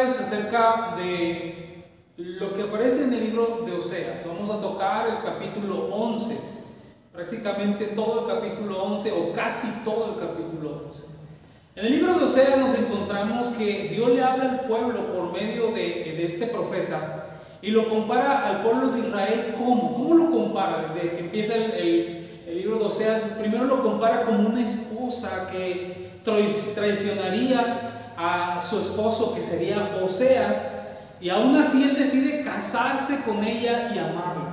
hablarles acerca de lo que aparece en el libro de Oseas. Vamos a tocar el capítulo 11, prácticamente todo el capítulo 11 o casi todo el capítulo 11. En el libro de Oseas nos encontramos que Dios le habla al pueblo por medio de, de este profeta y lo compara al pueblo de Israel. ¿Cómo? ¿Cómo lo compara? Desde que empieza el, el, el libro de Oseas, primero lo compara como una esposa que traicionaría a su esposo que sería Oseas y aún así él decide casarse con ella y amarla.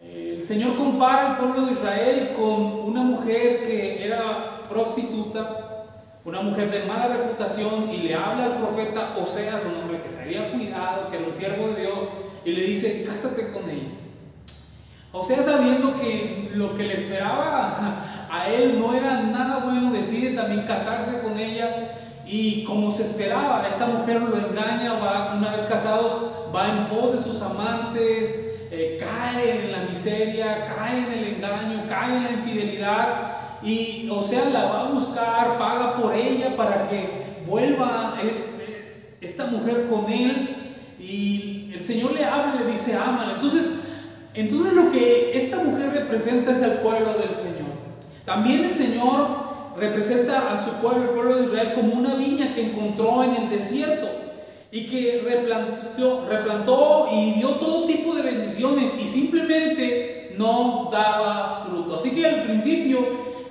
El Señor compara al pueblo de Israel con una mujer que era prostituta, una mujer de mala reputación y le habla al profeta Oseas, un hombre que se había cuidado, que era un siervo de Dios, y le dice, cásate con ella. Oseas sabiendo que lo que le esperaba a él no era nada bueno, decide también casarse con ella y como se esperaba, esta mujer lo engaña, va, una vez casados, va en pos de sus amantes, eh, cae en la miseria, cae en el engaño, cae en la infidelidad y o sea, la va a buscar, paga por ella para que vuelva eh, esta mujer con él y el Señor le habla le dice, ámala. Entonces, entonces lo que esta mujer representa es el pueblo del Señor. También el Señor representa a su pueblo, el pueblo de Israel, como una viña que encontró en el desierto y que replantó, y dio todo tipo de bendiciones y simplemente no daba fruto. Así que al principio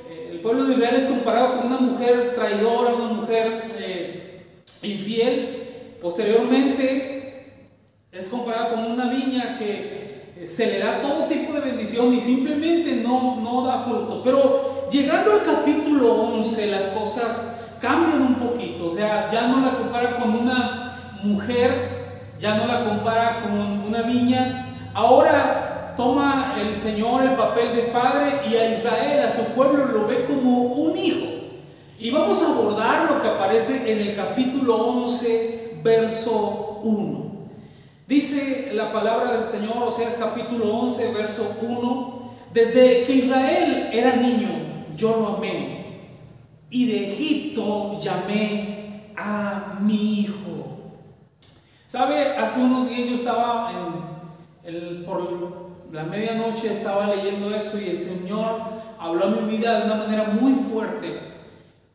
eh, el pueblo de Israel es comparado con una mujer traidora, una mujer eh, infiel. Posteriormente es comparado con una viña que eh, se le da todo tipo de bendición y simplemente no, no da fruto. Pero llegando al capítulo 11 las cosas cambian un poquito, o sea, ya no la compara con una mujer, ya no la compara con una viña, ahora toma el Señor el papel de padre y a Israel, a su pueblo, lo ve como un hijo. Y vamos a abordar lo que aparece en el capítulo 11, verso 1. Dice la palabra del Señor, o sea, es capítulo 11, verso 1, desde que Israel era niño, yo lo amé. Y de Egipto llamé a mi hijo. ¿Sabe? Hace unos días yo estaba en por la medianoche, estaba leyendo eso y el Señor habló a mi vida de una manera muy fuerte.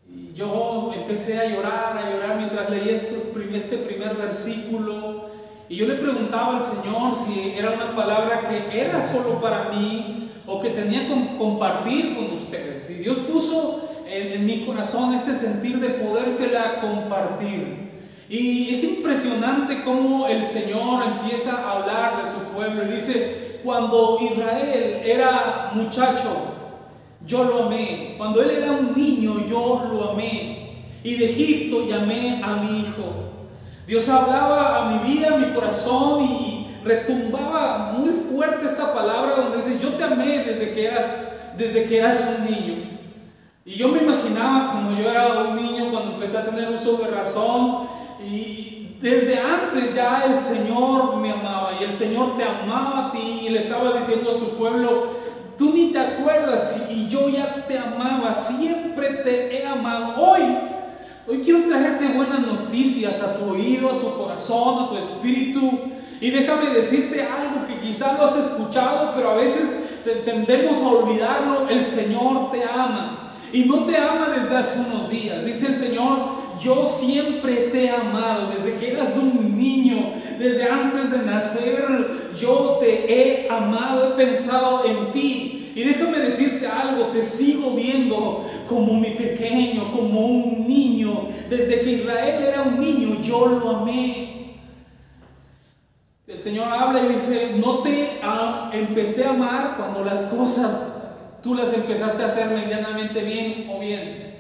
Y yo empecé a llorar, a llorar mientras leía este primer versículo. Y yo le preguntaba al Señor si era una palabra que era solo para mí o que tenía que compartir con ustedes. Y Dios puso en, mi corazón este sentir de podérsela compartir. Y es impresionante cómo el Señor empieza a hablar de su pueblo y dice, cuando Israel era muchacho, yo lo amé. Cuando él era un niño, yo lo amé. Y de Egipto llamé a mi hijo. Dios hablaba a mi vida, a mi corazón y, retumbaba muy fuerte esta palabra donde dice, yo te amé desde que eras, desde que eras un niño. Y yo me imaginaba como yo era un niño cuando empecé a tener uso de razón y desde antes ya el Señor me amaba y el Señor te amaba a ti y le estaba diciendo a su pueblo, tú ni te acuerdas y yo ya te amaba, siempre te he amado. Hoy, hoy quiero traerte buenas noticias a tu oído, a tu corazón, a tu espíritu. Y déjame decirte algo que quizás lo has escuchado, pero a veces tendemos a olvidarlo. El Señor te ama. Y no te ama desde hace unos días. Dice el Señor, yo siempre te he amado. Desde que eras un niño, desde antes de nacer, yo te he amado, he pensado en ti. Y déjame decirte algo, te sigo viendo como mi pequeño, como un niño. Desde que Israel era un niño, yo lo amé. El Señor habla y dice, no te empecé a amar cuando las cosas tú las empezaste a hacer medianamente bien o bien.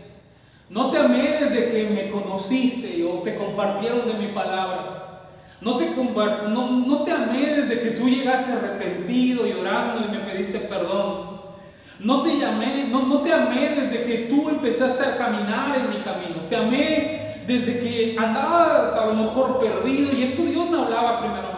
No te amé desde que me conociste o te compartieron de mi palabra. No te, amé desde que tú llegaste arrepentido, llorando y me pediste perdón. No te llamé, no, no te amé desde que tú empezaste a caminar en mi camino. Te amé desde que andabas a lo mejor perdido y esto Dios me hablaba primero.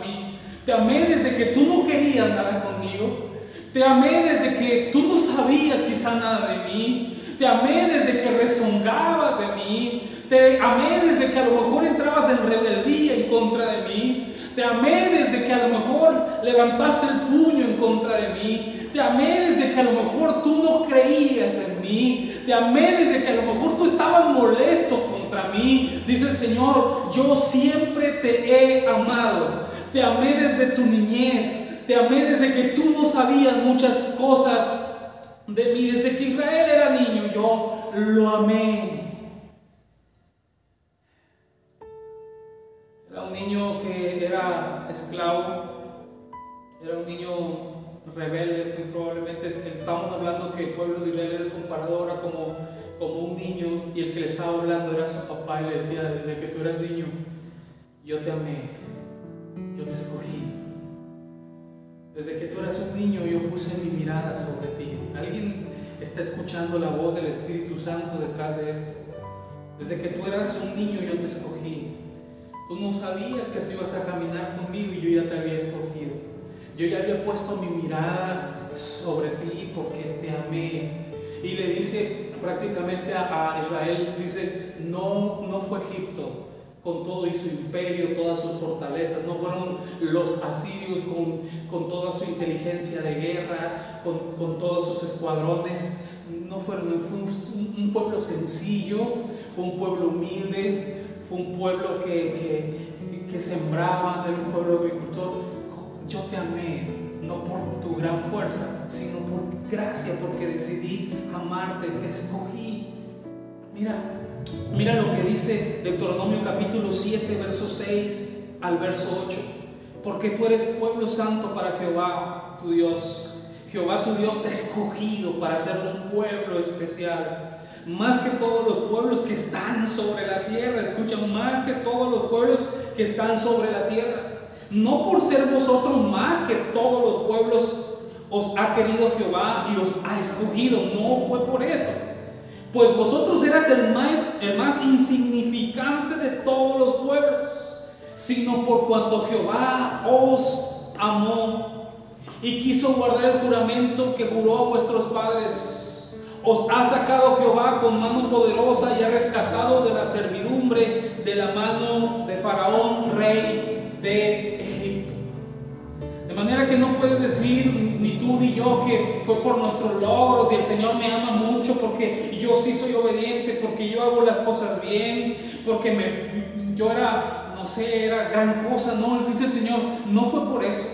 Te amé desde que tú no querías nada conmigo. Te amé desde que tú no sabías quizá nada de mí. Te amé desde que rezongabas de mí. Te amé desde que a lo mejor entrabas en rebeldía en contra de mí. Te amé desde que a lo mejor levantaste el puño en contra de mí. Te amé desde que a lo mejor tú no creías en mí. Te amé desde que a lo mejor tú estabas molesto contra mí. Dice el Señor, yo siempre te he amado. Te amé desde tu niñez. Te amé desde que tú no sabías muchas cosas de mí. Desde que Israel era niño, yo lo amé. Era un niño que era esclavo. Era un niño rebelde, muy probablemente estamos hablando que el pueblo de Israel es comparado ahora como, como un niño y el que le estaba hablando era su papá y le decía, desde que tú eras niño, yo te amé, yo te escogí. Desde que tú eras un niño yo puse mi mirada sobre ti. ¿Alguien está escuchando la voz del Espíritu Santo detrás de esto? Desde que tú eras un niño yo te escogí. Tú no sabías que tú ibas a caminar conmigo y yo ya te había escogido. Yo ya había puesto mi mirada sobre ti porque te amé. Y le dice prácticamente a, Israel, dice, no, no fue Egipto con todo y su imperio, todas sus fortalezas, no fueron los asirios con, con toda su inteligencia de guerra, con, con todos sus escuadrones, no fueron, fue un, pueblo sencillo, fue un pueblo humilde, fue un pueblo que, que, que sembraba, era un pueblo agricultor, yo te amé, no por tu gran fuerza, sino por gracia, porque decidí amarte, te escogí. Mira, mira lo que dice Deuteronomio capítulo 7, verso 6 al verso 8. Porque tú eres pueblo santo para Jehová, tu Dios. Jehová tu Dios te ha escogido para ser un pueblo especial. Más que todos los pueblos que están sobre la tierra. Escucha, más que todos los pueblos que están sobre la tierra no por ser vosotros más que todos los pueblos os ha querido Jehová y os ha escogido, no fue por eso. Pues vosotros eras el más, insignificante de todos los pueblos, sino por cuanto Jehová os amó y quiso guardar el juramento que juró a vuestros padres. Os ha sacado Jehová con mano poderosa y ha rescatado de la servidumbre de la mano de Faraón, rey de de manera que no puedes decir ni yo que fue por nuestros logros y el Señor me ama mucho porque yo sí soy obediente, porque yo hago las cosas bien, porque me, yo era, no sé, era gran cosa. No, dice el Señor, no fue por eso.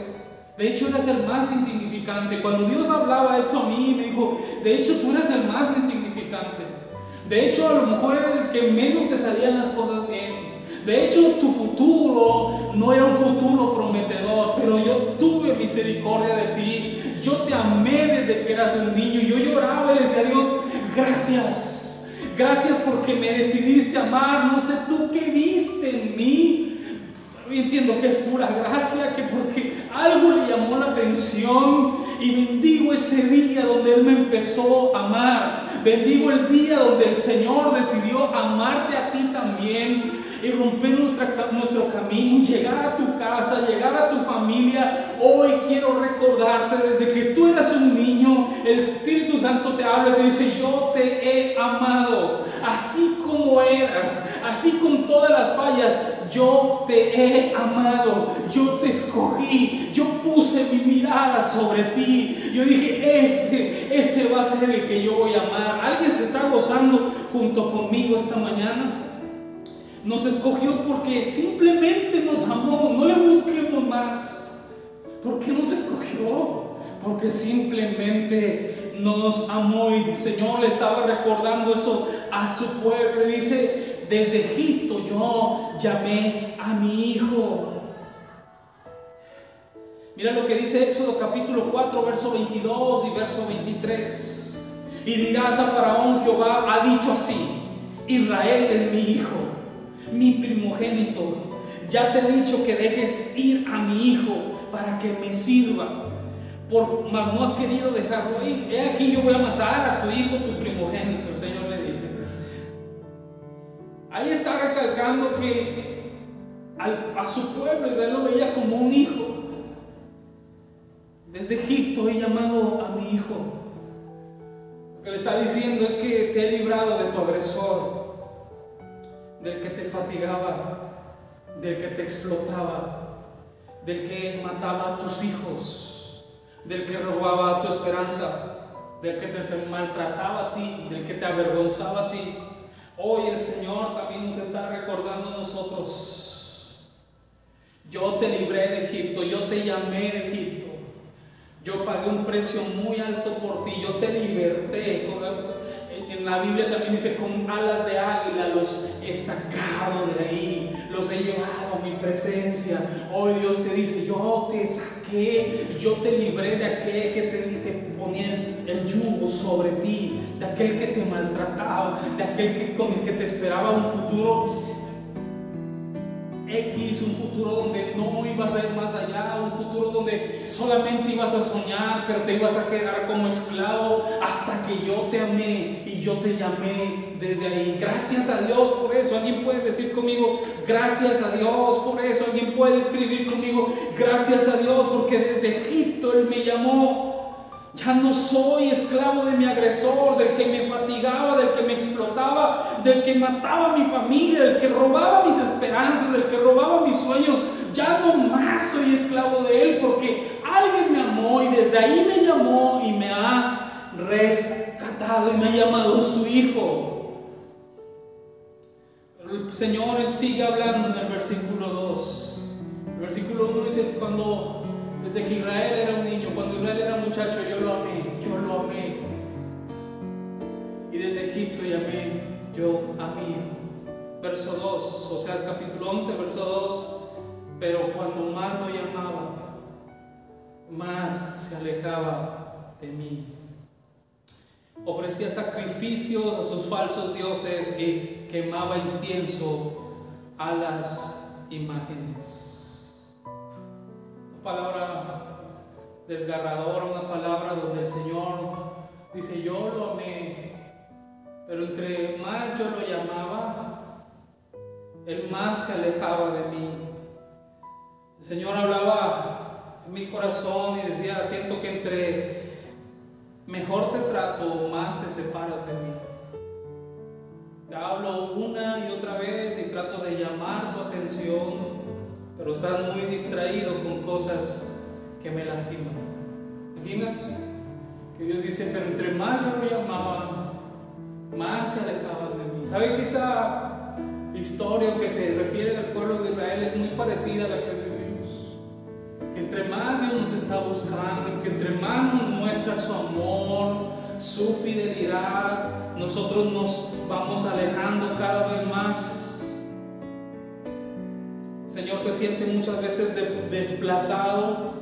De hecho, eras el más insignificante. Cuando Dios hablaba esto a mí, me dijo, de hecho, tú eres el más insignificante. De hecho, a lo mejor era el que menos te salían las cosas bien. De hecho, tu futuro no era un futuro prometedor, pero yo tuve misericordia de ti. Yo te amé desde que eras un niño. Yo lloraba y le decía a Dios, gracias. Gracias porque me decidiste amar. No sé tú qué viste en mí. Entiendo que es pura gracia, que porque algo le llamó la atención y bendigo ese día donde Él me empezó a amar. Bendigo el día donde el Señor decidió amarte a ti también y romper nuestro camino, llegar a tu casa, llegar a tu familia. Hoy quiero recordarte desde que tú eras un niño, el Espíritu Santo te habla y te dice, yo te he amado, así como eras, así con todas las fallas, yo te he amado, yo te escogí, yo puse mi mirada sobre ti. Yo dije, este, este va a ser el que yo voy a amar. ¿Alguien se está gozando junto conmigo esta mañana? Nos escogió porque simplemente nos amó. No le busquemos más. ¿Por qué nos escogió? Porque simplemente nos amó y el Señor le estaba recordando eso a su pueblo. Dice, desde Egipto yo llamé a mi hijo. Mira lo que dice Éxodo capítulo 4, verso 22 y verso 23. Y dirás a Faraón, Jehová ha dicho así, Israel es mi hijo mi primogénito. Ya te he dicho que dejes ir a mi hijo para que me sirva. Por, mas no has querido dejarlo ir. He aquí yo voy a matar a tu hijo, tu primogénito. El Señor le dice. Ahí está recalcando que a su pueblo Israel lo veía como un hijo. Desde Egipto he llamado a mi hijo. Lo que le está diciendo es que te he librado de tu agresor del que te fatigaba, del que te explotaba, del que mataba a tus hijos, del que robaba tu esperanza, del que te maltrataba a ti, del que te avergonzaba a ti. Hoy el Señor también nos está recordando a nosotros. Yo te libré de Egipto, yo te llamé de Egipto. Yo pagué un precio muy alto por ti, yo te liberté. En la Biblia también dice, con alas de águila los he sacado de ahí, los he llevado a mi presencia. Hoy Dios te dice, yo te saqué, yo te libré de aquel que te, ponía el, yugo sobre ti, de aquel que te maltrataba, de aquel que, con el que te esperaba un futuro X, un futuro donde no ibas a ir más allá, un futuro donde solamente ibas a soñar, pero te ibas a quedar como esclavo hasta que yo te amé y yo te llamé desde ahí. Gracias a Dios por eso. Alguien puede decir conmigo, gracias a Dios por eso. Alguien puede escribir conmigo, gracias a Dios porque desde Egipto Él me llamó. Ya no soy esclavo de mi agresor, del que me fatigaba, del que me explotaba, del que mataba a mi familia, del que robaba mis esperanzas, del que robaba mis sueños. Ya no más soy esclavo de él porque alguien me amó y desde ahí me llamó y me ha rescatado y me ha llamado su hijo. El Señor sigue hablando en el versículo 2. El versículo 1 dice, cuando desde que Israel Verso 2, Oseas capítulo 11, verso 2. Pero cuando más lo llamaba, más se alejaba de mí. Ofrecía sacrificios a sus falsos dioses y quemaba incienso a las imágenes palabra desgarradora, una palabra donde el Señor dice, yo lo amé, pero entre más yo lo llamaba, Él más se alejaba de mí. El Señor hablaba en mi corazón y decía, siento que entre mejor te trato, más te separas de mí. Te hablo una y otra vez y trato de llamar tu atención pero estás muy distraído con cosas que me lastiman. ¿Imaginas? Que Dios dice, pero entre más yo lo llamaba, más se alejaban de mí. ¿Sabe que esa historia que se refiere al pueblo de Israel es muy parecida a la que vivimos? Que entre más Dios nos está buscando, que entre más nos muestra su amor, su fidelidad, nosotros nos vamos alejando cada vez más Señor se siente muchas veces desplazado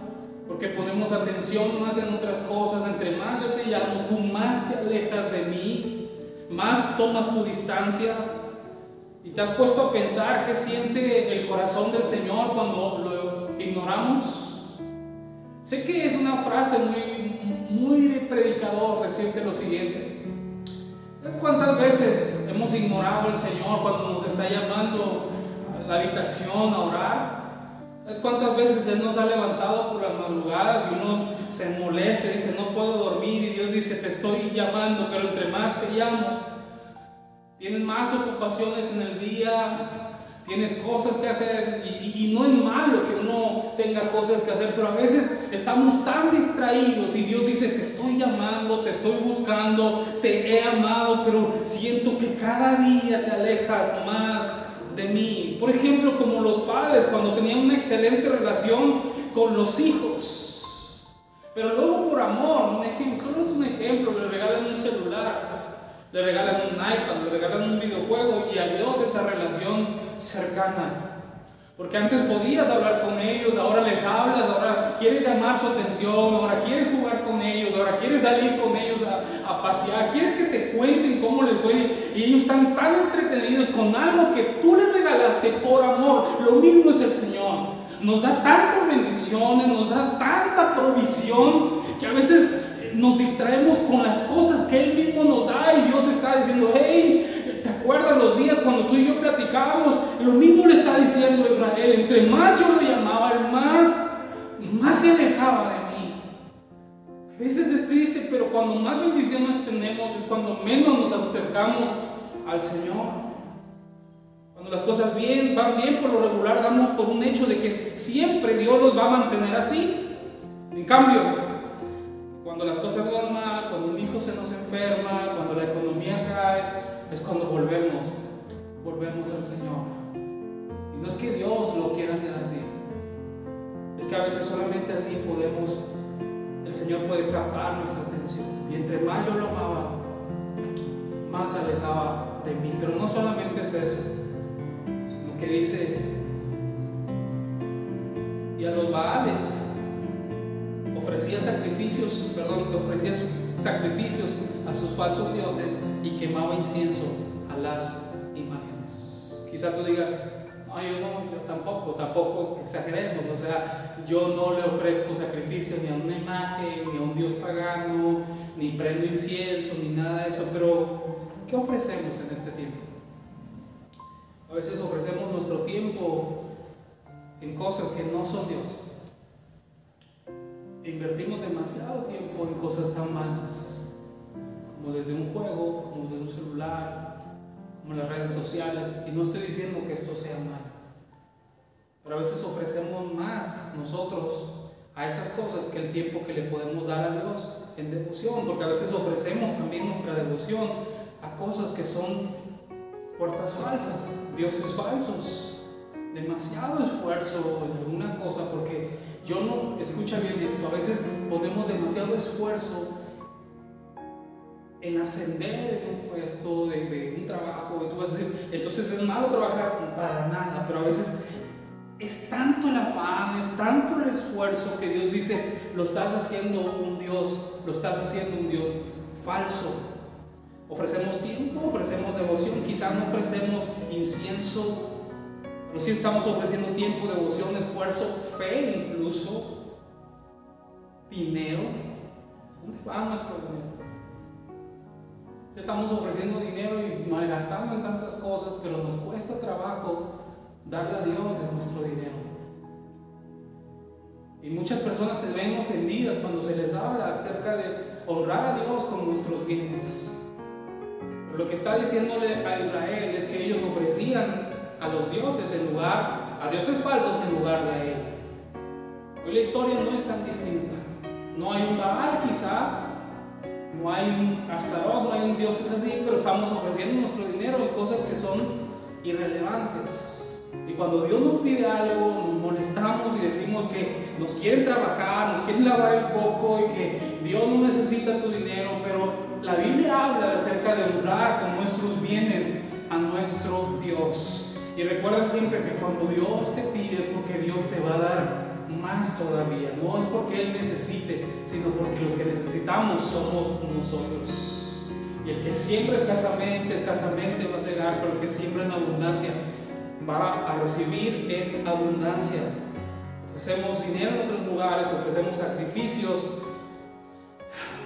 porque ponemos atención más en otras cosas. Entre más yo te llamo, tú más te alejas de mí, más tomas tu distancia. Y te has puesto a pensar qué siente el corazón del Señor cuando lo ignoramos. Sé que es una frase muy, muy de predicador decirte lo siguiente. ¿Sabes cuántas veces hemos ignorado al Señor cuando nos está llamando la habitación a orar. ¿Sabes cuántas veces Él nos ha levantado por las madrugadas y uno se molesta y dice, no puedo dormir y Dios dice, te estoy llamando, pero entre más te llamo, tienes más ocupaciones en el día, tienes cosas que hacer y, no es malo que uno tenga cosas que hacer, pero a veces estamos tan distraídos y Dios dice, te estoy llamando, te estoy buscando, te he amado, pero siento que cada día te alejas más de mí. Por ejemplo, como los padres cuando tenían una excelente relación con los hijos. Pero luego por amor, un ejemplo, solo es un ejemplo, le regalan un celular, le regalan un iPad, le regalan un videojuego y adiós esa relación cercana. Porque antes podías hablar con ellos, ahora les hablas, ahora quieres llamar su atención, ahora quieres jugar con ellos, ahora quieres salir con ellos a, pasear, quieres que te cuenten cómo les fue y ellos están tan entretenidos con algo que tú les regalaste por amor. Lo mismo es el Señor. Nos da tantas bendiciones, nos da tanta provisión que a veces nos distraemos con las cosas que Él mismo nos da y Dios está diciendo, hey, ¿Te acuerdas los días cuando tú y yo platicábamos? Lo mismo le está diciendo Israel. Entre más yo lo llamaba, el más, más se alejaba de mí. A veces es triste, pero cuando más bendiciones tenemos es cuando menos nos acercamos al Señor. Cuando las cosas bien, van bien, por lo regular damos por un hecho de que siempre Dios los va a mantener así. En cambio, cuando las cosas van mal, cuando un hijo se nos enferma, cuando la economía cae, es cuando volvemos, volvemos al Señor. Y no es que Dios lo quiera hacer así, es que a veces solamente así podemos, el Señor puede captar nuestra atención. Y entre más yo lo amaba, más alejaba de mí. Pero no solamente es eso, sino que dice, y a los Baales ofrecía sacrificios, perdón, ofrecía sacrificios a sus falsos dioses y quemaba incienso a las imágenes. Quizá tú digas, no, yo no, yo tampoco, tampoco exageremos, o sea, yo no le ofrezco sacrificio ni a una imagen, ni a un dios pagano, ni prendo incienso, ni nada de eso, pero ¿qué ofrecemos en este tiempo? A veces ofrecemos nuestro tiempo en cosas que no son Dios. Invertimos demasiado tiempo en cosas tan malas, como desde un juego, como desde un celular, como las redes sociales, y no estoy diciendo que esto sea mal, pero a veces ofrecemos más nosotros a esas cosas que el tiempo que le podemos dar a Dios en devoción, porque a veces ofrecemos también nuestra devoción a cosas que son puertas falsas, dioses falsos, demasiado esfuerzo en alguna cosa, porque yo no, escucha bien esto, a veces ponemos demasiado esfuerzo en ascender en un puesto de, un trabajo, y tú vas a decir, entonces es malo trabajar para nada, pero a veces es tanto el afán, es tanto el esfuerzo que Dios dice, lo estás haciendo un Dios, lo estás haciendo un Dios falso. Ofrecemos tiempo, ofrecemos devoción, quizás no ofrecemos incienso, pero sí estamos ofreciendo tiempo, devoción, esfuerzo, fe incluso, dinero. ¿Dónde va nuestro dinero? Estamos ofreciendo dinero y malgastando en tantas cosas, pero nos cuesta trabajo darle a Dios de nuestro dinero. Y muchas personas se ven ofendidas cuando se les habla acerca de honrar a Dios con nuestros bienes. Pero lo que está diciéndole a Israel es que ellos ofrecían a los dioses en lugar, a dioses falsos en lugar de Él. Hoy la historia no es tan distinta. No hay un Baal quizá, no hay un Astaroth, no hay un dios así, pero estamos ofreciendo nuestro dinero en cosas que son irrelevantes. Y cuando Dios nos pide algo, nos molestamos y decimos que nos quieren trabajar, nos quieren lavar el coco y que Dios no necesita tu dinero, pero la Biblia habla acerca de honrar con nuestros bienes a nuestro Dios. Y recuerda siempre que cuando Dios te pide es porque Dios te va a dar más todavía. No es porque Él necesite, sino porque los que necesitamos somos nosotros. Y el que siempre escasamente, escasamente va a llegar, pero el que siempre en abundancia va a recibir en abundancia. Ofrecemos dinero en otros lugares, ofrecemos sacrificios,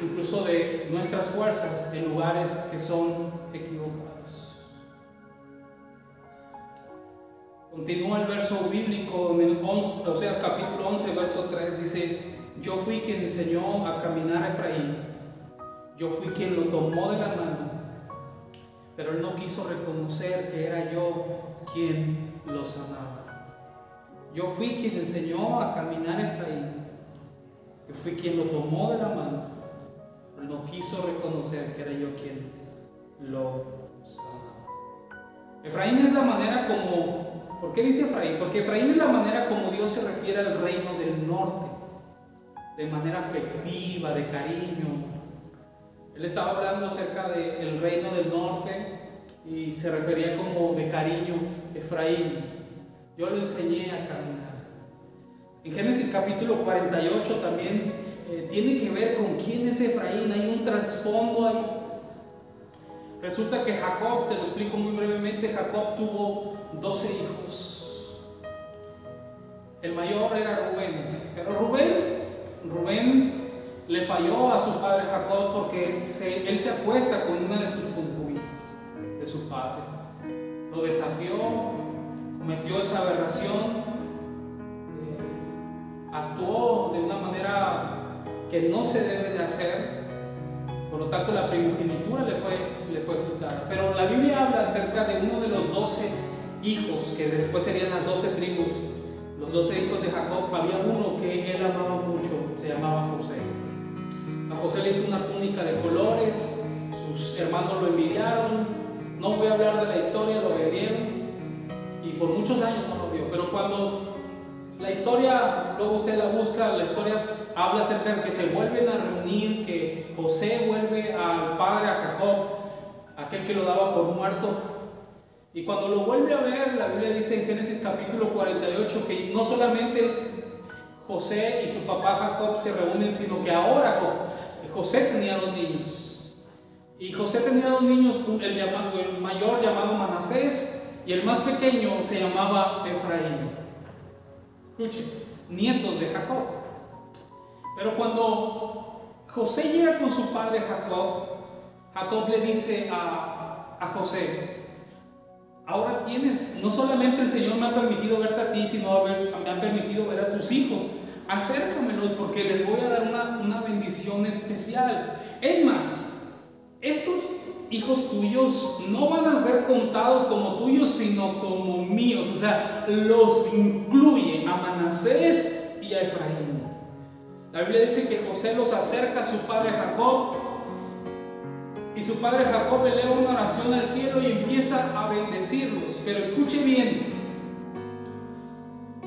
incluso de nuestras fuerzas, en lugares que son Continúa el verso bíblico en el 11, Oseas capítulo 11, verso 3, dice, yo fui quien enseñó a caminar a Efraín, yo fui quien lo tomó de la mano, pero él no quiso reconocer que era yo quien los amaba. Yo fui quien enseñó a caminar a Efraín. Yo fui quien lo tomó de la mano. Pero no quiso reconocer que era yo quien lo amaba. Efraín es la manera como, ¿por qué dice Efraín? Porque Efraín es la manera como Dios se refiere al reino del norte, de manera afectiva, de cariño. Él estaba hablando acerca del reino del norte, y se refería como de cariño, Efraín, yo lo enseñé a caminar. En Génesis capítulo 48 también eh, tiene que ver con quién es Efraín, hay un trasfondo ahí. Resulta que Jacob, te lo explico muy brevemente, Jacob tuvo 12 hijos. El mayor era Rubén, pero Rubén, Rubén le falló a su padre Jacob porque él se acuesta con una de sus su padre. Lo desafió, cometió esa aberración, eh, actuó de una manera que no se debe de hacer, por lo tanto la primogenitura le fue, le fue quitada. Pero la Biblia habla acerca de uno de los doce hijos, que después serían las doce tribus, los doce hijos de Jacob, había uno que él amaba mucho, se llamaba José. A José le hizo una túnica de colores, sus hermanos lo envidiaron, no voy a hablar de la historia, lo vendieron y por muchos años no lo vio, pero cuando la historia, luego usted la busca, la historia habla acerca de que se vuelven a reunir, que José vuelve al padre, a Jacob, aquel que lo daba por muerto. Y cuando lo vuelve a ver, la Biblia dice en Génesis capítulo 48 que no solamente José y su papá Jacob se reúnen, sino que ahora José tenía dos niños. Y José tenía dos niños, el, mayor llamado Manasés y el más pequeño se llamaba Efraín. Escuchen, nietos de Jacob. Pero cuando José llega con su padre Jacob, Jacob le dice a, a José, ahora tienes, no solamente el Señor me ha permitido verte a ti, sino me ha permitido ver a tus hijos. Acércamelos porque les voy a dar una, una bendición especial. Es más, estos hijos tuyos no van a ser contados como tuyos, sino como míos. O sea, los incluye a Manasés y a Efraín. La Biblia dice que José los acerca a su padre Jacob. Y su padre Jacob eleva una oración al cielo y empieza a bendecirlos. Pero escuche bien.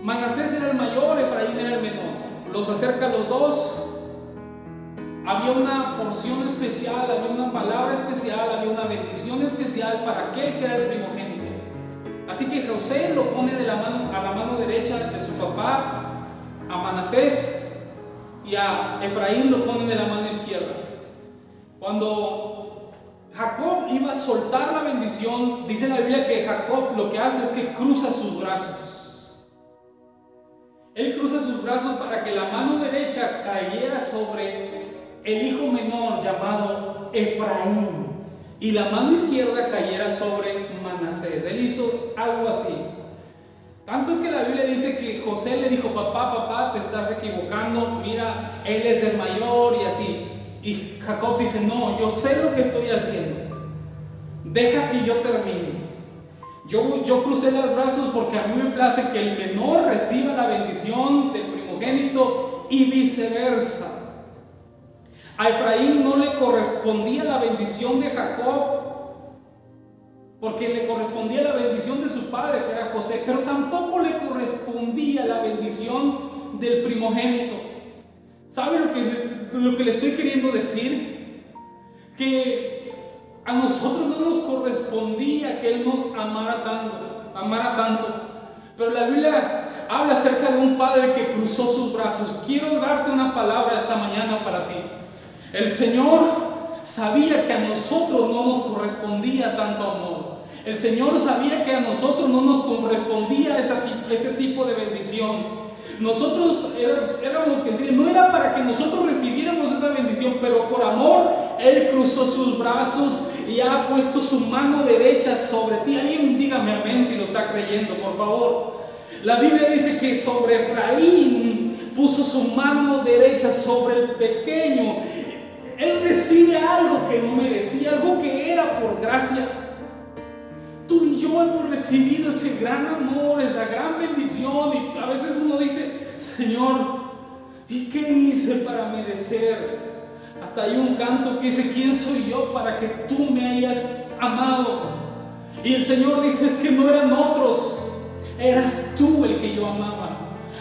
Manasés era el mayor, Efraín era el menor. Los acerca los dos había una porción especial, había una palabra especial, había una bendición especial para aquel que era el primogénito. Así que José lo pone de la mano, a la mano derecha de su papá, a Manasés, y a Efraín lo pone de la mano izquierda. Cuando Jacob iba a soltar la bendición, dice la Biblia que Jacob lo que hace es que cruza sus brazos. Él cruza sus brazos para que la mano derecha cayera sobre el hijo menor llamado Efraín y la mano izquierda cayera sobre Manasés. Él hizo algo así. Tanto es que la Biblia dice que José le dijo, papá, papá, te estás equivocando, mira, él es el mayor y así. Y Jacob dice, no, yo sé lo que estoy haciendo. Deja que yo termine. Yo, yo crucé los brazos porque a mí me place que el menor reciba la bendición del primogénito y viceversa. A Efraín no le correspondía la bendición de Jacob, porque le correspondía la bendición de su padre, que era José, pero tampoco le correspondía la bendición del primogénito. ¿Sabe lo que, lo que le estoy queriendo decir? Que a nosotros no nos correspondía que Él nos amara tanto, amara tanto. Pero la Biblia habla acerca de un padre que cruzó sus brazos. Quiero darte una palabra esta mañana para ti. El Señor sabía que a nosotros no nos correspondía tanto amor. El Señor sabía que a nosotros no nos correspondía ese tipo de bendición. Nosotros éramos, gentiles, no era para que nosotros recibiéramos esa bendición, pero por amor Él cruzó sus brazos y ha puesto su mano derecha sobre ti. Alguien dígame amén si lo está creyendo, por favor. La Biblia dice que sobre Efraín puso su mano derecha sobre el pequeño él recibe algo que no merecía, algo que era por gracia. Tú y yo hemos recibido ese gran amor, esa gran bendición y a veces uno dice, Señor, ¿y qué hice para merecer? Hasta hay un canto que dice, ¿quién soy yo para que tú me hayas amado? Y el Señor dice, es que no eran otros, eras tú el que yo amaba.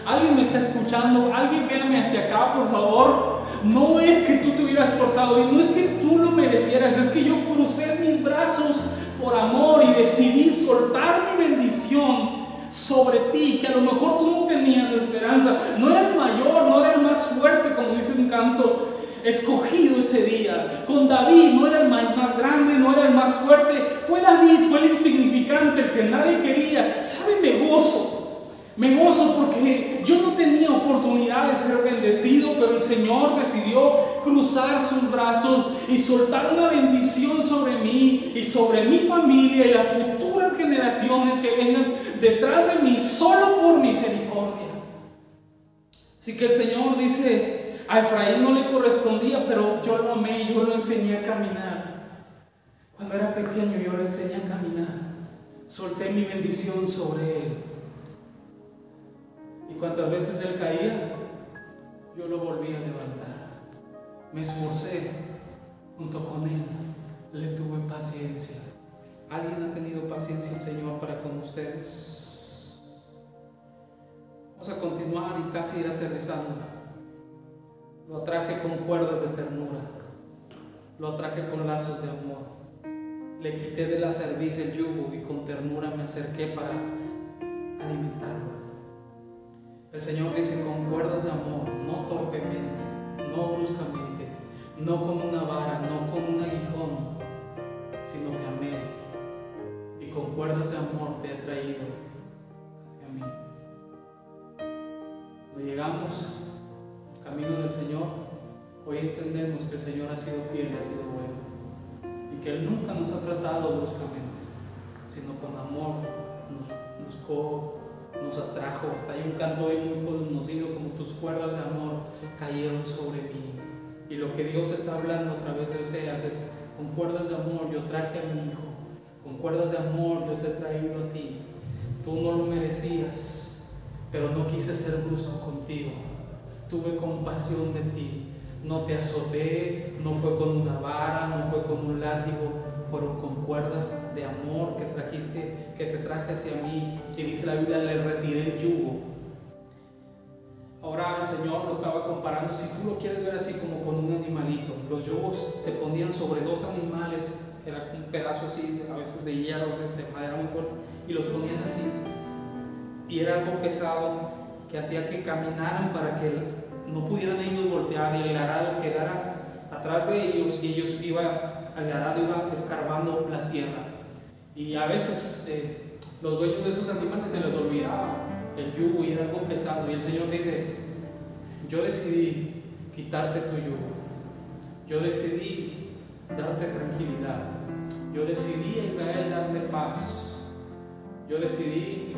¿Alguien me está escuchando? ¿Alguien véame hacia acá, por favor? No es que tú te hubieras portado bien, no es que tú lo merecieras, es que yo crucé mis soltar mi bendición sobre ti, que a lo mejor tú no tenías esperanza. No era el mayor, no era el más fuerte, como dice un canto escogido ese día. Con David no era el más, grande, no era el más fuerte. Fue David, fue el insignificante, el que nadie quería. ¿Sabe? Me gozo. Me gozo porque yo no tenía oportunidad de ser bendecido, pero el Señor decidió cruzar sus brazos y soltar una bendición sobre mí y sobre mi familia y las generaciones que vengan detrás de mí solo por misericordia. Así que el Señor dice, a Efraín no le correspondía, pero yo lo amé yo lo enseñé a caminar. Cuando era pequeño yo lo enseñé a caminar. solté mi bendición sobre él. Y cuantas veces él caía, yo lo volví a levantar. Me esforcé junto con él. Le tuve paciencia. ¿Alguien ha tenido paciencia, Señor, para con ustedes? Vamos a continuar y casi ir aterrizando. Lo atraje con cuerdas de ternura. Lo atraje con lazos de amor. Le quité de la cerviz el yugo y con ternura me acerqué para alimentarlo. El Señor dice con cuerdas de amor, no torpemente, no bruscamente, no con una vara, no con un aguijón, sino te amé y con cuerdas de amor te he traído hacia mí. Cuando llegamos al camino del Señor, hoy entendemos que el Señor ha sido fiel y ha sido bueno que Él nunca nos ha tratado bruscamente, sino con amor nos buscó, nos atrajo. Hasta hay un canto muy conocido como tus cuerdas de amor cayeron sobre mí. Y lo que Dios está hablando a través de Oseas es, con cuerdas de amor yo traje a mi hijo, con cuerdas de amor yo te he traído a ti. Tú no lo merecías, pero no quise ser brusco contigo. Tuve compasión de ti no te azoté, no fue con una vara, no fue con un látigo, fueron con cuerdas de amor que trajiste, que te traje hacia mí. Y dice la Biblia, le retiré el yugo. Ahora el Señor lo estaba comparando, si tú lo quieres ver así como con un animalito, los yugos se ponían sobre dos animales, era un pedazo así, a veces de hierro, a veces de madera muy fuerte, y los ponían así. Y era algo pesado que hacía que caminaran para que no pudieran ellos voltear y el arado quedara atrás de ellos y ellos iba, el arado iba escarbando la tierra. Y a veces eh, los dueños de esos animales se les olvidaba el yugo y era algo pesado. Y el Señor dice, yo decidí quitarte tu yugo. Yo decidí darte tranquilidad. Yo decidí a Israel darle paz. Yo decidí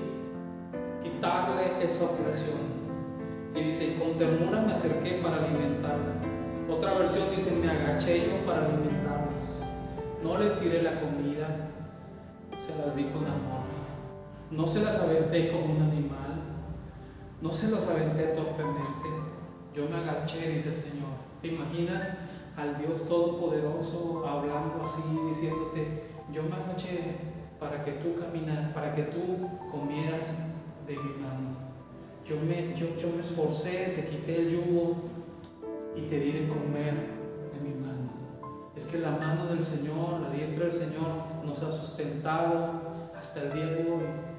quitarle esa opresión. Y dice, con ternura me acerqué para alimentarla. Otra versión dice, me agaché yo para alimentarles. No les tiré la comida, se las di con amor. No se las aventé como un animal. No se las aventé torpemente. Yo me agaché, dice el Señor. ¿Te imaginas al Dios Todopoderoso hablando así, diciéndote, yo me agaché para que tú caminas, para que tú comieras de mi mano? Yo me, yo, me esforcé, te quité el yugo y te di de comer de mi mano. Es que la mano del Señor, la diestra del Señor nos ha sustentado hasta el día de hoy.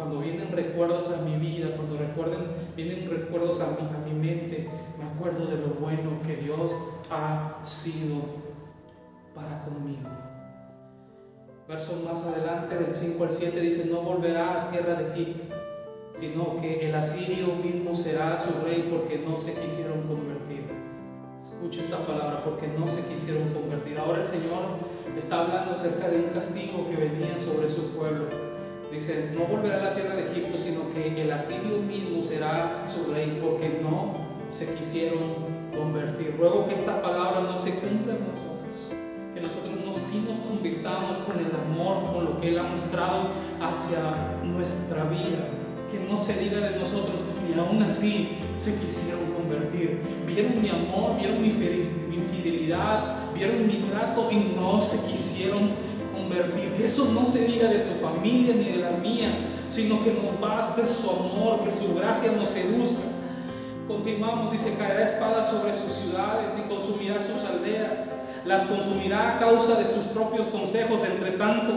Cuando vienen recuerdos a mi vida, cuando recuerden, vienen recuerdos a mi, a mi mente, me acuerdo de lo bueno que Dios ha sido para conmigo. Verso más adelante, del 5 al 7, dice, no volverá a tierra de Egipto sino que el asirio mismo será su rey porque no se quisieron convertir. Escucha esta palabra, porque no se quisieron convertir. Ahora el Señor está hablando acerca de un castigo que venía sobre su pueblo. Dice, no volverá a la tierra de Egipto, sino que el asirio mismo será su rey porque no se quisieron convertir. Ruego que esta palabra no se cumpla en nosotros, que nosotros nos, sí nos convirtamos con el amor, con lo que Él ha mostrado hacia nuestra vida que no se diga de nosotros, ni aún así se quisieron convertir. Vieron mi amor, vieron mi infidelidad, vieron mi trato y no se quisieron Que eso no se diga de tu familia ni de la mía, sino que nos baste su amor, que su gracia nos seduzca. Continuamos, dice, caerá espada sobre sus ciudades y consumirá sus aldeas. Las consumirá a causa de sus propios consejos. Entre tanto,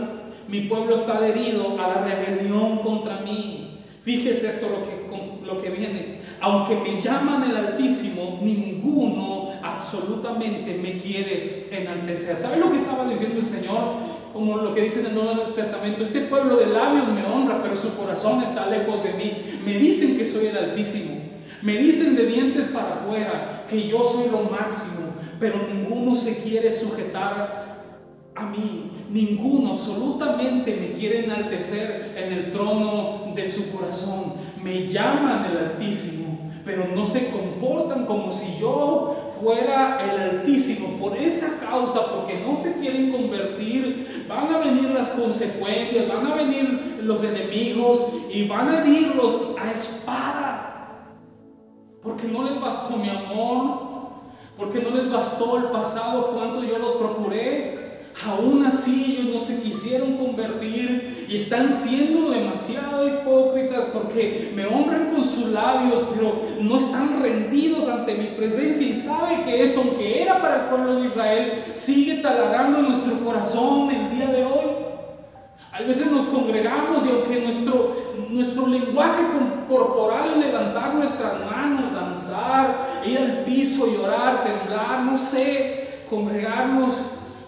mi pueblo está adherido a la rebelión contra mí. Fíjese esto lo que, lo que viene. Aunque me llaman el Altísimo, ninguno absolutamente me quiere enaltecer. ¿Sabe lo que estaba diciendo el Señor? Como lo que dice en el Nuevo Testamento, este pueblo de labios me honra, pero su corazón está lejos de mí. Me dicen que soy el Altísimo. Me dicen de dientes para afuera que yo soy lo máximo, pero ninguno se quiere sujetar a mí. Ninguno absolutamente me quiere enaltecer en el trono de su corazón. Me llaman el Altísimo, pero no se comportan como si yo fuera el Altísimo, por esa causa, porque no se quieren convertir, van a venir las consecuencias, van a venir los enemigos y van a herirlos a espada. Porque no les bastó mi amor, porque no les bastó el pasado, cuánto yo los procuré. Aún así ellos no se quisieron convertir y están siendo demasiado hipócritas porque me honran con sus labios, pero no están rendidos ante mi presencia y sabe que eso, aunque era para el pueblo de Israel, sigue taladrando nuestro corazón el día de hoy. A veces nos congregamos y aunque nuestro, nuestro lenguaje corporal es levantar nuestras manos, danzar, ir al piso, llorar, temblar, no sé, congregarnos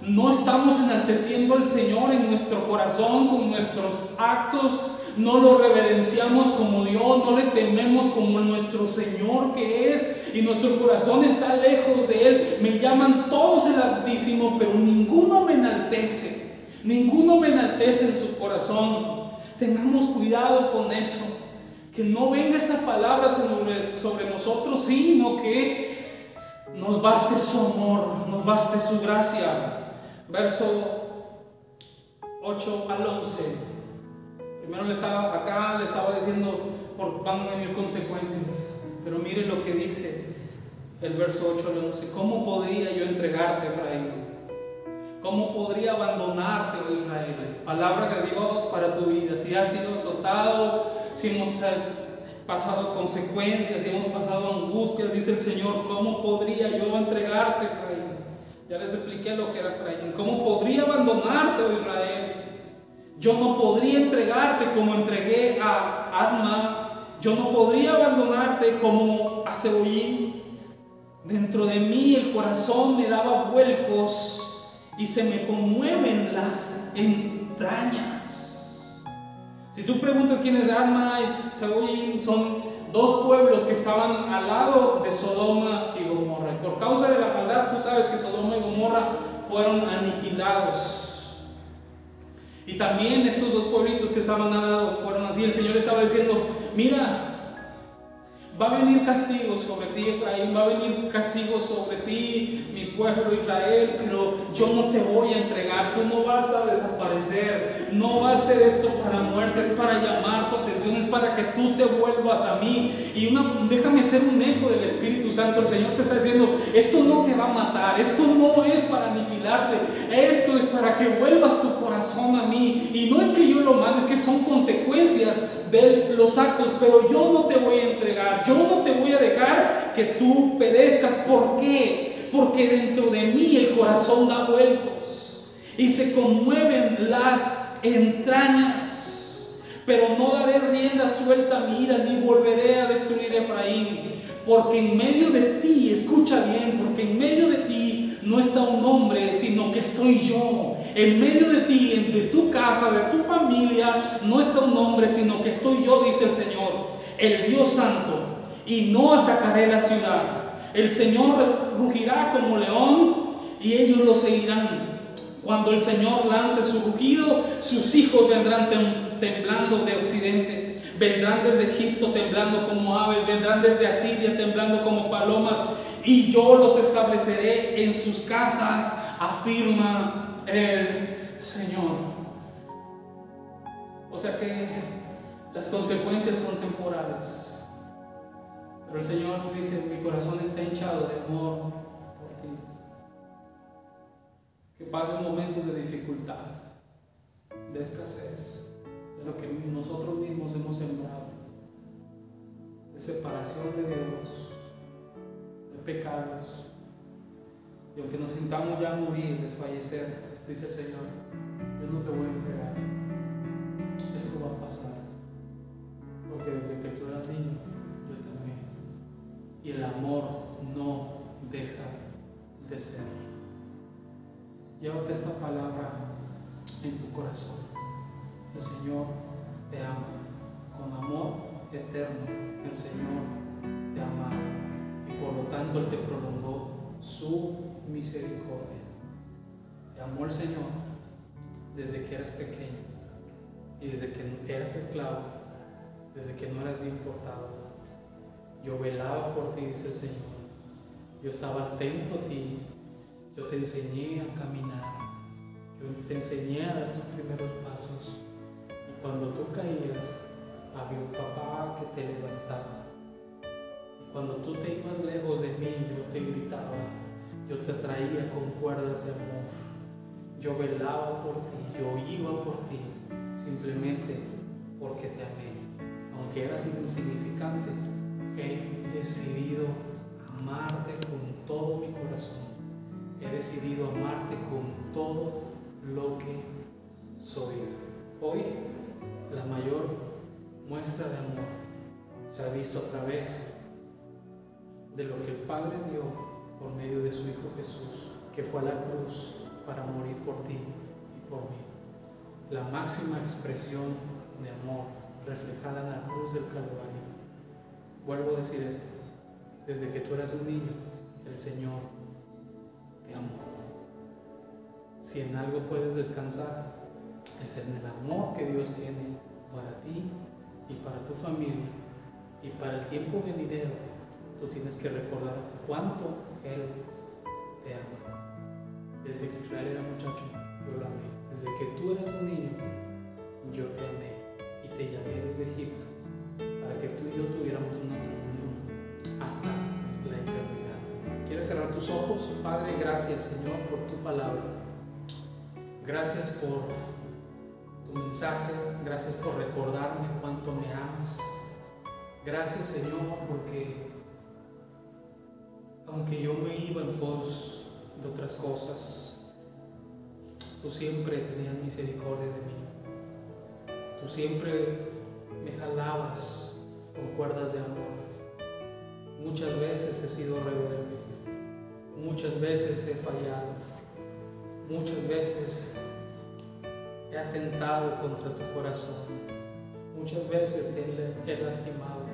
no estamos enalteciendo al Señor en nuestro corazón con nuestros actos. No lo reverenciamos como Dios, no le tememos como nuestro Señor que es. Y nuestro corazón está lejos de Él. Me llaman todos el Altísimo, pero ninguno me enaltece. Ninguno me enaltece en su corazón. Tengamos cuidado con eso. Que no venga esa palabra sobre, sobre nosotros, sino que nos baste su amor, nos baste su gracia verso 8 al 11. Primero le estaba acá, le estaba diciendo, por, van a venir consecuencias. Pero mire lo que dice el verso 8 al 11. ¿Cómo podría yo entregarte, Efraín? ¿Cómo podría abandonarte, oh Israel? Palabra de Dios para tu vida. Si has sido azotado, si hemos pasado consecuencias, si hemos pasado angustias, dice el Señor, ¿cómo podría yo entregarte, Efraín? Ya les expliqué lo que era Efraín. ¿Cómo podría abandonarte, oh Israel? Yo no podría entregarte como entregué a Adma. Yo no podría abandonarte como a Cebollín. Dentro de mí el corazón me daba vuelcos y se me conmueven las entrañas. Si tú preguntas quién es Adma y Cebollín, son dos pueblos que estaban al lado de Sodoma y Gomorra. Y por causa de la maldad, tú sabes que Sodoma y Gomorra fueron aniquilados. Y también estos dos pueblitos que estaban al lado fueron así. El Señor estaba diciendo, mira, Va a venir castigo sobre ti, Efraín, va a venir castigo sobre ti, mi pueblo Israel, pero yo no te voy a entregar, tú no vas a desaparecer, no va a ser esto para muerte, es para llamar tu atención, es para que tú te vuelvas a mí. Y déjame ser un eco del Espíritu Santo, el Señor te está diciendo, esto no te va a matar, esto no es para aniquilarte, esto es para que vuelvas tu corazón a mí. Y no es que yo lo mande, es que son consecuencias los actos, pero yo no te voy a entregar, yo no te voy a dejar que tú perezcas. ¿Por qué? Porque dentro de mí el corazón da vuelcos y se conmueven las entrañas. Pero no daré rienda suelta a mi ira, ni volveré a destruir a Efraín. Porque en medio de ti, escucha bien, porque en medio de ti no está un hombre, sino que estoy yo. En medio de ti, de tu casa, de tu familia, no está un hombre, sino que estoy yo, dice el Señor, el Dios Santo, y no atacaré la ciudad. El Señor rugirá como león y ellos lo seguirán. Cuando el Señor lance su rugido, sus hijos vendrán temblando de occidente. Vendrán desde Egipto temblando como aves, vendrán desde Asiria temblando como palomas, y yo los estableceré en sus casas, afirma el Señor. O sea que las consecuencias son temporales. Pero el Señor dice, mi corazón está hinchado de amor por ti. Que pasen momentos de dificultad, de escasez, de lo que nosotros mismos hemos sembrado, de separación de Dios, pecados. Y aunque nos sintamos ya morir, desfallecer, dice el Señor, yo no te voy a entregar esto va a pasar. Porque desde que tú eras niño, yo también. Y el amor no deja de ser. Llévate esta palabra en tu corazón. El Señor te ama con amor eterno. El Señor te ama y por lo tanto Él te prolongó su misericordia. Te amó el Señor desde que eras pequeño y desde que eras esclavo, desde que no eras bien portado, yo velaba por ti, dice el Señor. yo estaba atento a ti, yo te enseñé a caminar, yo te enseñé a dar tus primeros pasos. Y cuando tú caías, había un papá que te levantaba. Cuando tú te ibas lejos de mí, yo te gritaba, yo te traía con cuerdas de amor. Yo velaba por ti, yo iba por ti, simplemente porque te amé. Aunque eras insignificante, he decidido amarte con todo mi corazón. He decidido amarte con todo lo que soy. Hoy, la mayor muestra de amor se ha visto a través de lo que el Padre dio por medio de su Hijo Jesús, que fue a la cruz para morir por ti y por mí. La máxima expresión de amor reflejada en la cruz del Calvario. Vuelvo a decir esto, desde que tú eras un niño, el Señor te amó. Si en algo puedes descansar, es en el amor que Dios tiene para ti y para tu familia y para el tiempo venidero, tú tienes que recordar cuánto Él te ama. Desde que Israel era muchacho, yo lo amé. Desde que tú eras un niño, yo te amé y te llamé desde Egipto para que tú y yo tuviéramos una comunión hasta la eternidad. ¿Quieres cerrar tus ojos? Padre, gracias Señor por tu palabra. Gracias por mensaje, gracias por recordarme cuánto me amas. Gracias Señor porque aunque yo me iba en pos de otras cosas, tú siempre tenías misericordia de mí. Tú siempre me jalabas con cuerdas de amor. Muchas veces he sido rebelde, muchas veces he fallado, muchas veces he atentado contra tu corazón. Muchas veces te he lastimado,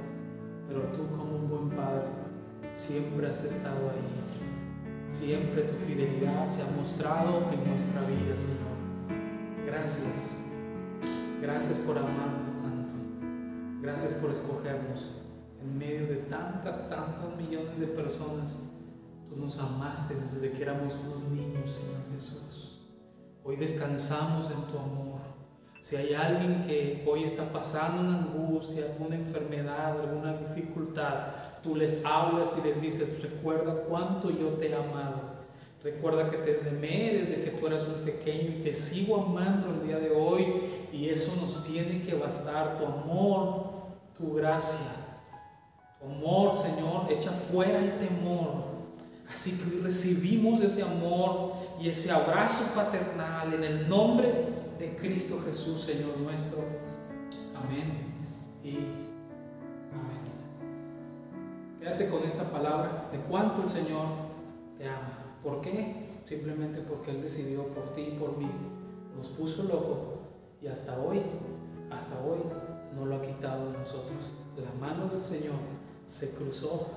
pero tú como un buen padre siempre has estado ahí. Siempre tu fidelidad se ha mostrado en nuestra vida, Señor. Gracias. Gracias por amarnos tanto. Gracias por escogernos en medio de tantas, tantas millones de personas. Tú nos amaste desde que éramos unos niños, Señor Jesús. Hoy descansamos en tu amor. Si hay alguien que hoy está pasando una angustia, alguna enfermedad, alguna dificultad, tú les hablas y les dices, recuerda cuánto yo te he amado. Recuerda que te amé desde que tú eras un pequeño y te sigo amando el día de hoy y eso nos tiene que bastar. Tu amor, tu gracia. Tu amor, Señor, echa fuera el temor. Así que recibimos ese amor y ese abrazo paternal en el nombre de Cristo Jesús, Señor nuestro. Amén y amén. Quédate con esta palabra de cuánto el Señor te ama. ¿Por qué? Simplemente porque Él decidió por ti y por mí. Nos puso el ojo y hasta hoy, hasta hoy, no lo ha quitado de nosotros. La mano del Señor se cruzó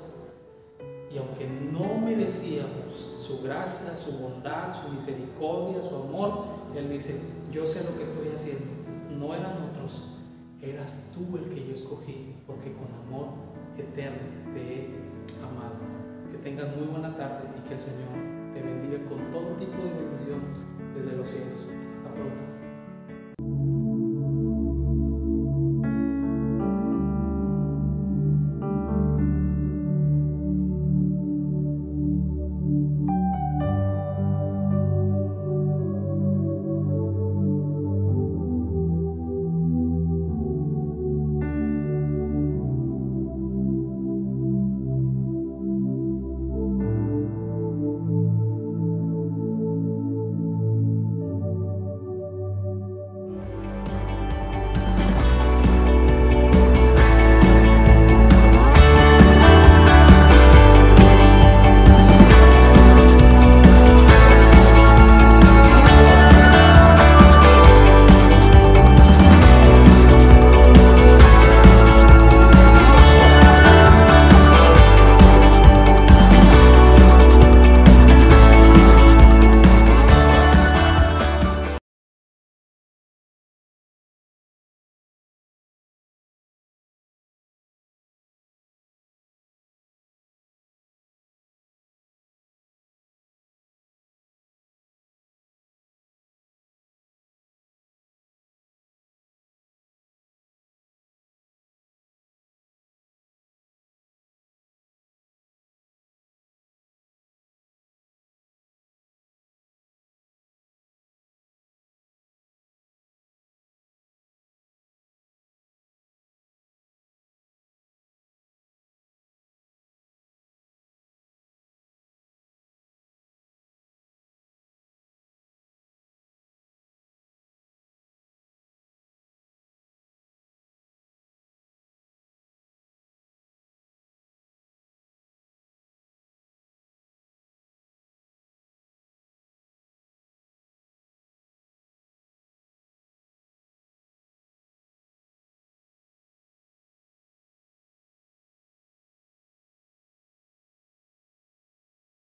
y aunque no merecíamos su gracia, su bondad, su misericordia, su amor, Él dice, yo sé lo que estoy haciendo. No eran otros, eras tú el que yo escogí, porque con amor eterno te he amado. Que tengas muy buena tarde y que el Señor te bendiga con todo tipo de bendición desde los cielos. Hasta pronto.